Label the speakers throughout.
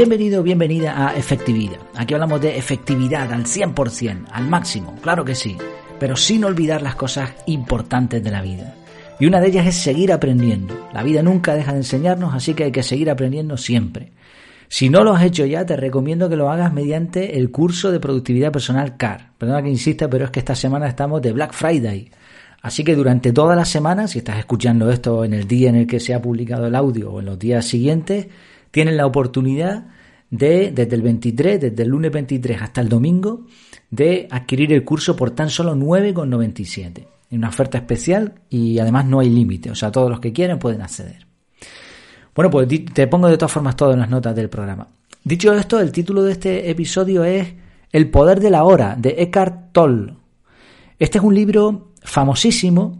Speaker 1: Bienvenido, bienvenida a Efectividad. Aquí hablamos de efectividad al 100%, al máximo, claro que sí, pero sin olvidar las cosas importantes de la vida. Y una de ellas es seguir aprendiendo. La vida nunca deja de enseñarnos, así que hay que seguir aprendiendo siempre. Si no lo has hecho ya, te recomiendo que lo hagas mediante el curso de productividad personal CAR. Perdona que insista, pero es que esta semana estamos de Black Friday. Así que durante toda la semana, si estás escuchando esto en el día en el que se ha publicado el audio o en los días siguientes, tienes la oportunidad de, desde el 23, desde el lunes 23 hasta el domingo, de adquirir el curso por tan solo 9,97 en una oferta especial y además no hay límite, o sea, todos los que quieran pueden acceder. Bueno, pues te pongo de todas formas todo en las notas del programa. Dicho esto, el título de este episodio es El poder de la hora, de Eckhart Tolle. Este es un libro famosísimo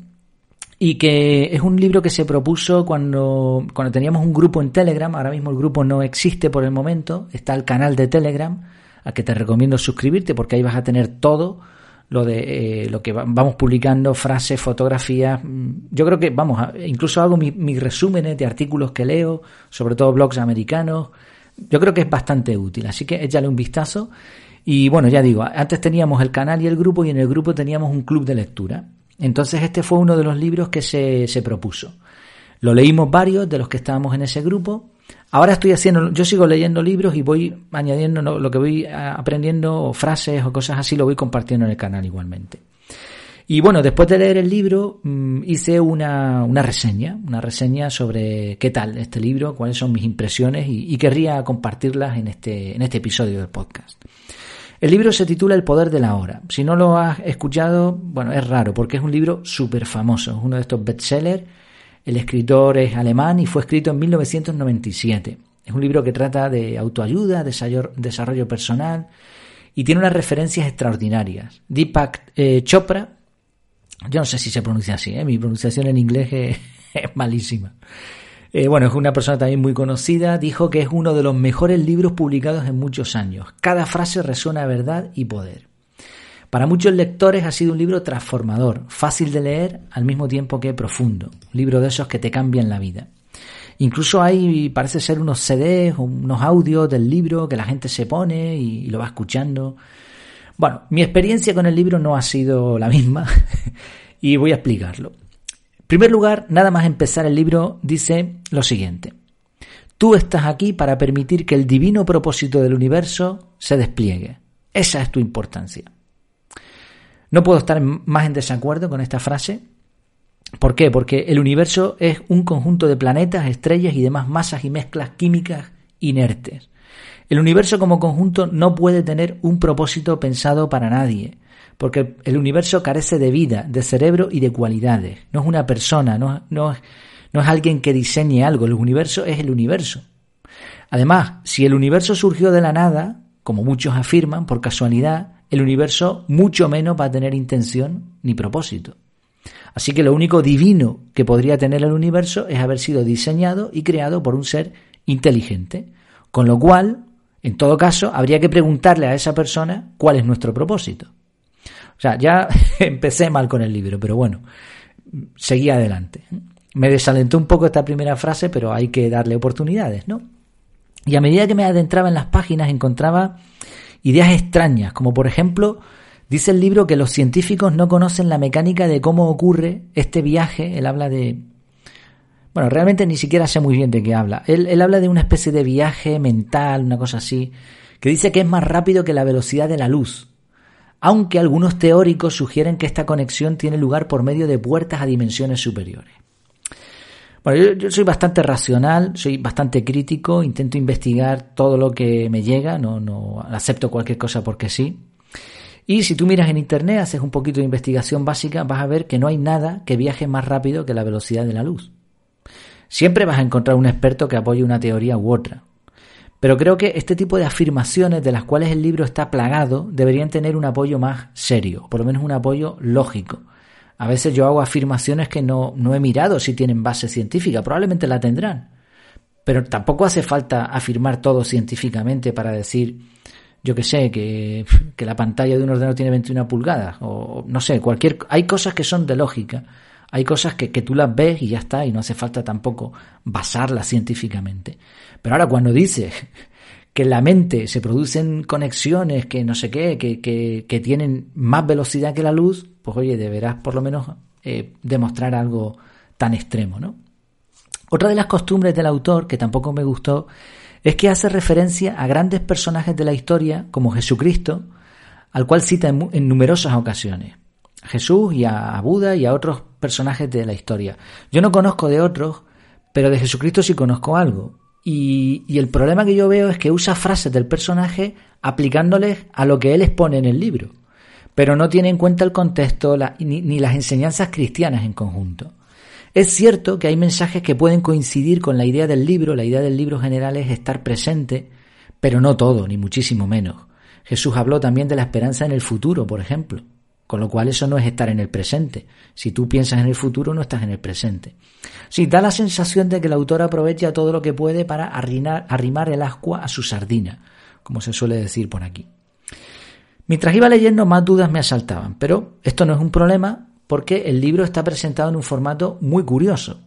Speaker 1: y que es un libro que se propuso cuando, cuando teníamos un grupo en Telegram, ahora mismo el grupo no existe por el momento, está el canal de Telegram, al que te recomiendo suscribirte porque ahí vas a tener todo lo de eh, lo que vamos publicando, frases, fotografías. Mm, yo creo que, vamos, incluso hago mis, resúmenes de artículos que leo, sobre todo blogs americanos. Yo creo que es bastante útil, así que échale un vistazo. Y bueno, ya digo, antes teníamos el canal y el grupo y en el grupo teníamos un club de lectura. Entonces este fue uno de los libros que se, se propuso. Lo leímos varios de los que estábamos en ese grupo Ahora estoy haciendo, yo sigo leyendo libros y voy añadiendo lo que voy aprendiendo, o frases o cosas así, lo voy compartiendo en el canal igualmente. Y bueno, después de leer el libro, mm, hice una, una reseña, una reseña sobre qué tal este libro, cuáles son mis impresiones y, querría compartirlas en este, en este episodio del podcast. El libro se titula El poder de la hora. Si no lo has escuchado, bueno, es raro porque es un libro súper famoso, es uno de estos bestsellers el escritor es alemán y fue escrito en 1997. Es un libro que trata de autoayuda, desarrollo personal y tiene unas referencias extraordinarias. Deepak eh, Chopra, yo no sé si se pronuncia así, ¿eh? mi pronunciación en inglés es, malísima. Eh, bueno, es una persona también muy conocida, dijo que es uno de los mejores libros publicados en muchos años. Cada frase resuena verdad y poder. Para muchos lectores ha sido un libro transformador, fácil de leer al mismo tiempo que profundo, un libro de esos que te cambian la vida. Incluso hay, parece ser unos CDs unos audios del libro que la gente se pone y, lo va escuchando. Bueno, mi experiencia con el libro no ha sido la misma y voy a explicarlo. Primer lugar, nada más empezar el libro dice lo siguiente. Tú estás aquí para permitir que el divino propósito del universo se despliegue. Esa es tu importancia. No puedo estar más en desacuerdo con esta frase. ¿Por qué? Porque el universo es un conjunto de planetas, estrellas y demás masas y mezclas químicas inertes. El universo como conjunto no puede tener un propósito pensado para nadie, porque el universo carece de vida, de cerebro y de cualidades. No es una persona, no, no, es alguien que diseñe algo, el universo es el universo. Además, si el universo surgió de la nada, como muchos afirman, por casualidad, el universo mucho menos va a tener intención ni propósito. Así que lo único divino que podría tener el universo es haber sido diseñado y creado por un ser inteligente. Con lo cual, en todo caso, habría que preguntarle a esa persona cuál es nuestro propósito. O sea, ya empecé mal con el libro, pero bueno, seguí adelante. Me desalentó un poco esta primera frase, pero hay que darle oportunidades, ¿no? Y a medida que me adentraba en las páginas encontraba ideas extrañas, como por ejemplo, dice el libro que los científicos no conocen la mecánica de cómo ocurre este viaje, él habla de... Bueno, realmente ni siquiera sé muy bien de qué habla. Él, él habla de una especie de viaje mental, una cosa así, que dice que es más rápido que la velocidad de la luz, aunque algunos teóricos sugieren que esta conexión tiene lugar por medio de puertas a dimensiones superiores. Bueno, yo, soy bastante racional, soy bastante crítico, intento investigar todo lo que me llega, no, no acepto cualquier cosa porque sí. Y si tú miras en internet, haces un poquito de investigación básica, vas a ver que no hay nada que viaje más rápido que la velocidad de la luz. Siempre vas a encontrar un experto que apoye una teoría u otra. Pero creo que este tipo de afirmaciones de las cuales el libro está plagado deberían tener un apoyo más serio, por lo menos un apoyo lógico. A veces yo hago afirmaciones que no, no he mirado si tienen base científica, probablemente la tendrán. Pero tampoco hace falta afirmar todo científicamente para decir, yo que sé, que, que, la pantalla de un ordenador tiene 21 pulgadas, o no sé, cualquier. Hay cosas que son de lógica, hay cosas que, que tú las ves y ya está, y no hace falta tampoco basarlas científicamente. Pero ahora cuando dices que en la mente se producen conexiones que no sé qué, que, que, tienen más velocidad que la luz, pues oye, deberás por lo menos eh, demostrar algo tan extremo, ¿no? Otra de las costumbres del autor, que tampoco me gustó, es que hace referencia a grandes personajes de la historia, como Jesucristo, al cual cita en, numerosas ocasiones. Jesús y a Buda y a otros personajes de la historia. Yo no conozco de otros, pero de Jesucristo sí conozco algo. Y, el problema que yo veo es que usa frases del personaje aplicándoles a lo que él expone en el libro, pero no tiene en cuenta el contexto ni las enseñanzas cristianas en conjunto. Es cierto que hay mensajes que pueden coincidir con la idea del libro, la idea del libro general es estar presente, pero no todo, ni muchísimo menos. Jesús habló también de la esperanza en el futuro, por ejemplo, con lo cual eso no es estar en el presente. Si tú piensas en el futuro, no estás en el presente. Sí, da la sensación de que el autor aprovecha todo lo que puede para arrimar el ascua a su sardina, como se suele decir por aquí. Mientras iba leyendo, más dudas me asaltaban, pero esto no es un problema porque el libro está presentado en un formato muy curioso.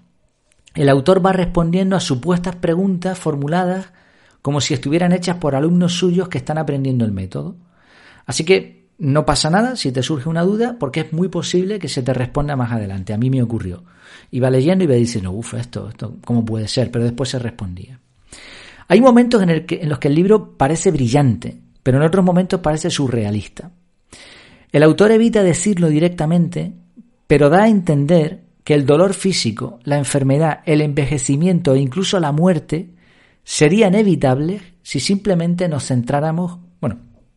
Speaker 1: El autor va respondiendo a supuestas preguntas formuladas como si estuvieran hechas por alumnos suyos que están aprendiendo el método. Así que no pasa nada si te surge una duda porque es muy posible que se te responda más adelante. A mí me ocurrió. Iba leyendo y iba diciendo, uff, esto, esto, ¿cómo puede ser? Pero después se respondía. Hay momentos en, en los que el libro parece brillante, pero en otros momentos parece surrealista. El autor evita decirlo directamente pero da a entender que el dolor físico, la enfermedad, el envejecimiento e incluso la muerte serían evitables si simplemente nos centráramos,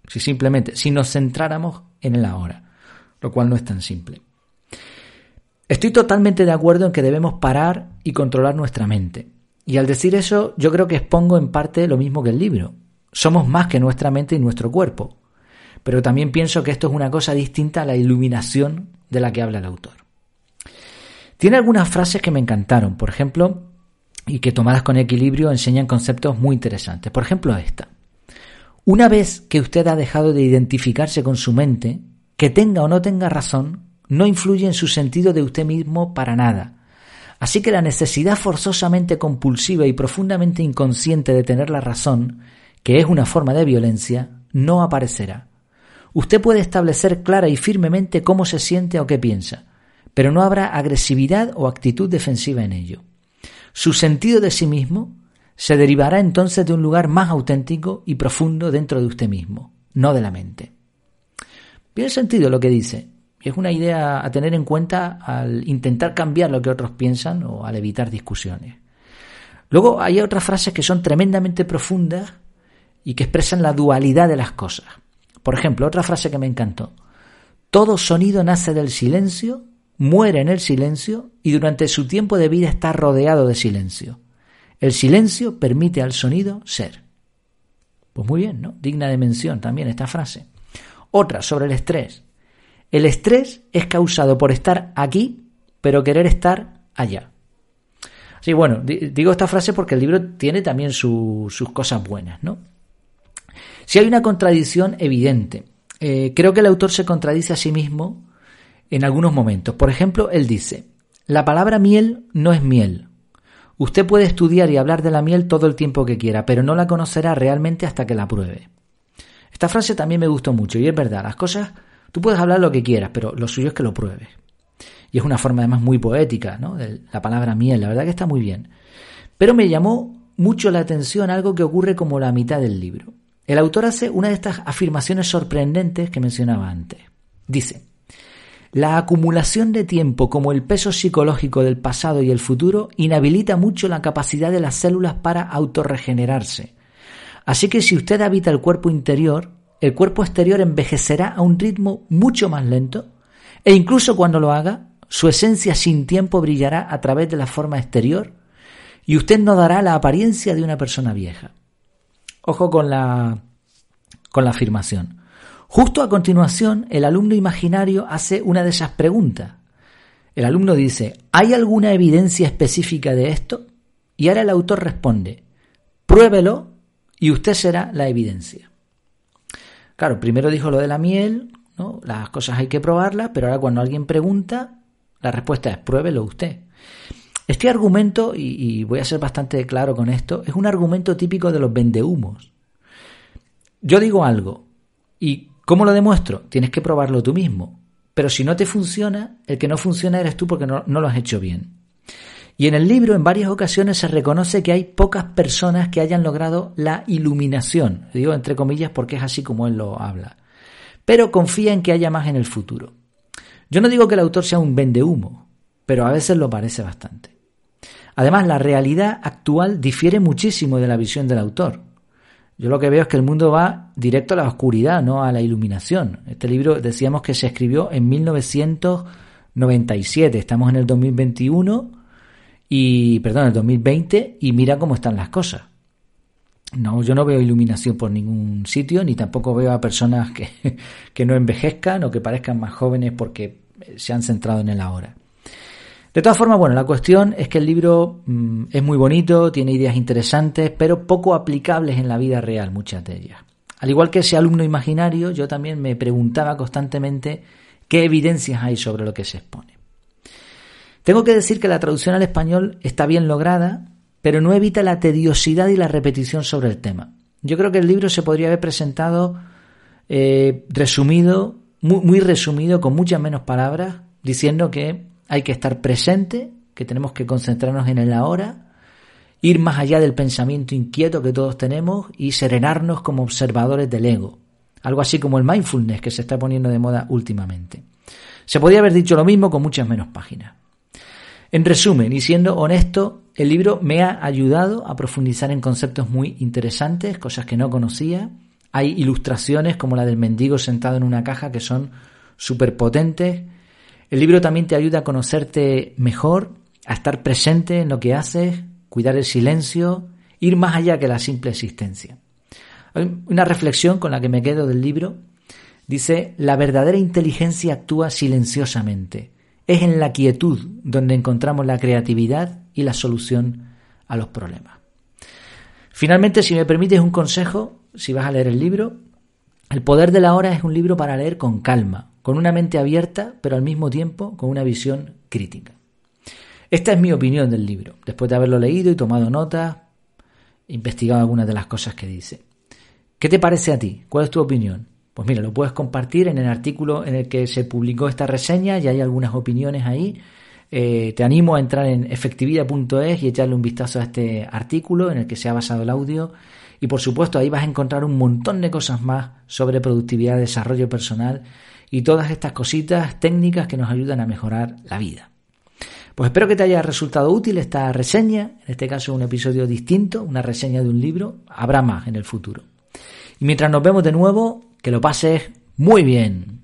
Speaker 1: si simplemente, si nos centráramos en el ahora, lo cual no es tan simple. Estoy totalmente de acuerdo en que debemos parar y controlar nuestra mente. Y al decir eso, yo creo que expongo en parte lo mismo que el libro. Somos más que nuestra mente y nuestro cuerpo. Pero también pienso que esto es una cosa distinta a la iluminación de la que habla el autor. Tiene algunas frases que me encantaron, por ejemplo, y que tomadas con equilibrio enseñan conceptos muy interesantes. Por ejemplo, esta. Una vez que usted ha dejado de identificarse con su mente, que tenga o no tenga razón, no influye en su sentido de usted mismo para nada. Así que la necesidad forzosamente compulsiva y profundamente inconsciente de tener la razón, que es una forma de violencia, no aparecerá. Usted puede establecer clara y firmemente cómo se siente o qué piensa, pero no habrá agresividad o actitud defensiva en ello. Su sentido de sí mismo se derivará entonces de un lugar más auténtico y profundo dentro de usted mismo, no de la mente. Bien sentido lo que dice, es una idea a tener en cuenta al intentar cambiar lo que otros piensan o al evitar discusiones. Luego hay otras frases que son tremendamente profundas y que expresan la dualidad de las cosas. Por ejemplo, otra frase que me encantó. Todo sonido nace del silencio, muere en el silencio y durante su tiempo de vida está rodeado de silencio. El silencio permite al sonido ser. Pues muy bien, ¿no? Digna de mención también esta frase. Otra sobre el estrés. El estrés es causado por estar aquí, pero querer estar allá. Sí, bueno, digo esta frase porque el libro tiene también sus cosas buenas, ¿no? Si hay una contradicción evidente. Eh, creo que el autor se contradice a sí mismo en algunos momentos. Por ejemplo, él dice, la palabra miel no es miel. Usted puede estudiar y hablar de la miel todo el tiempo que quiera, pero no la conocerá realmente hasta que la pruebe. Esta frase también me gustó mucho y es verdad, las cosas, tú puedes hablar lo que quieras, pero lo suyo es que lo pruebes. Y es una forma además muy poética, ¿no? La palabra miel, la verdad que está muy bien. Pero me llamó mucho la atención algo que ocurre como la mitad del libro. El autor hace una de estas afirmaciones sorprendentes que mencionaba antes. Dice, la acumulación de tiempo como el peso psicológico del pasado y el futuro inhabilita mucho la capacidad de las células para autorregenerarse. Así que si usted habita el cuerpo interior, el cuerpo exterior envejecerá a un ritmo mucho más lento e incluso cuando lo haga, su esencia sin tiempo brillará a través de la forma exterior y usted no dará la apariencia de una persona vieja. Ojo con la, con la afirmación. Justo a continuación, el alumno imaginario hace una de esas preguntas. El alumno dice, ¿hay alguna evidencia específica de esto? Y ahora el autor responde, pruébelo y usted será la evidencia. Claro, primero dijo lo de la miel, ¿no? las cosas hay que probarlas, pero ahora cuando alguien pregunta, la respuesta es pruébelo usted. Este argumento, y, voy a ser bastante claro con esto, es un argumento típico de los vendehumos. Yo digo algo y ¿cómo lo demuestro? Tienes que probarlo tú mismo. Pero si no te funciona, el que no funciona eres tú porque no, lo has hecho bien. Y en el libro en varias ocasiones se reconoce que hay pocas personas que hayan logrado la iluminación, digo entre comillas porque es así como él lo habla, pero confía en que haya más en el futuro. Yo no digo que el autor sea un vendehumo, pero a veces lo parece bastante. Además, la realidad actual difiere muchísimo de la visión del autor. Yo lo que veo es que el mundo va directo a la oscuridad, no a la iluminación. Este libro decíamos que se escribió en 1997, estamos en el 2021 y, perdón, el 2020 y mira cómo están las cosas. No, yo no veo iluminación por ningún sitio, ni tampoco veo a personas que, que no envejezcan o que parezcan más jóvenes porque se han centrado en el ahora. De todas formas, bueno, la cuestión es que el libro mm, es muy bonito, tiene ideas interesantes, pero poco aplicables en la vida real, muchas de ellas. Al igual que ese alumno imaginario, yo también me preguntaba constantemente qué evidencias hay sobre lo que se expone. Tengo que decir que la traducción al español está bien lograda, pero no evita la tediosidad y la repetición sobre el tema. Yo creo que el libro se podría haber presentado eh, resumido, muy, muy resumido, con muchas menos palabras, diciendo que hay que estar presente, que tenemos que concentrarnos en el ahora, ir más allá del pensamiento inquieto que todos tenemos y serenarnos como observadores del ego. Algo así como el mindfulness que se está poniendo de moda últimamente. Se podría haber dicho lo mismo con muchas menos páginas. En resumen, y siendo honesto, el libro me ha ayudado a profundizar en conceptos muy interesantes, cosas que no conocía. Hay ilustraciones como la del mendigo sentado en una caja que son súper potentes. El libro también te ayuda a conocerte mejor, a estar presente en lo que haces, cuidar el silencio, ir más allá que la simple existencia. Hay una reflexión con la que me quedo del libro. Dice, la verdadera inteligencia actúa silenciosamente es en la quietud donde encontramos la creatividad y la solución a los problemas. Finalmente, si me permites un consejo, si vas a leer el libro, El poder de la hora es un libro para leer con calma, con una mente abierta, pero al mismo tiempo con una visión crítica. Esta es mi opinión del libro, después de haberlo leído y tomado notas, investigado algunas de las cosas que dice. ¿Qué te parece a ti? ¿Cuál es tu opinión? Pues mira, lo puedes compartir en el artículo en el que se publicó esta reseña y hay algunas opiniones ahí. Eh, te animo a entrar en efectividad.es y echarle un vistazo a este artículo en el que se ha basado el audio. Y por supuesto ahí vas a encontrar un montón de cosas más sobre productividad, desarrollo personal y todas estas cositas técnicas que nos ayudan a mejorar la vida. Pues espero que te haya resultado útil esta reseña, en este caso un episodio distinto, una reseña de un libro, habrá más en el futuro. Y mientras nos vemos de nuevo, que lo pases muy bien.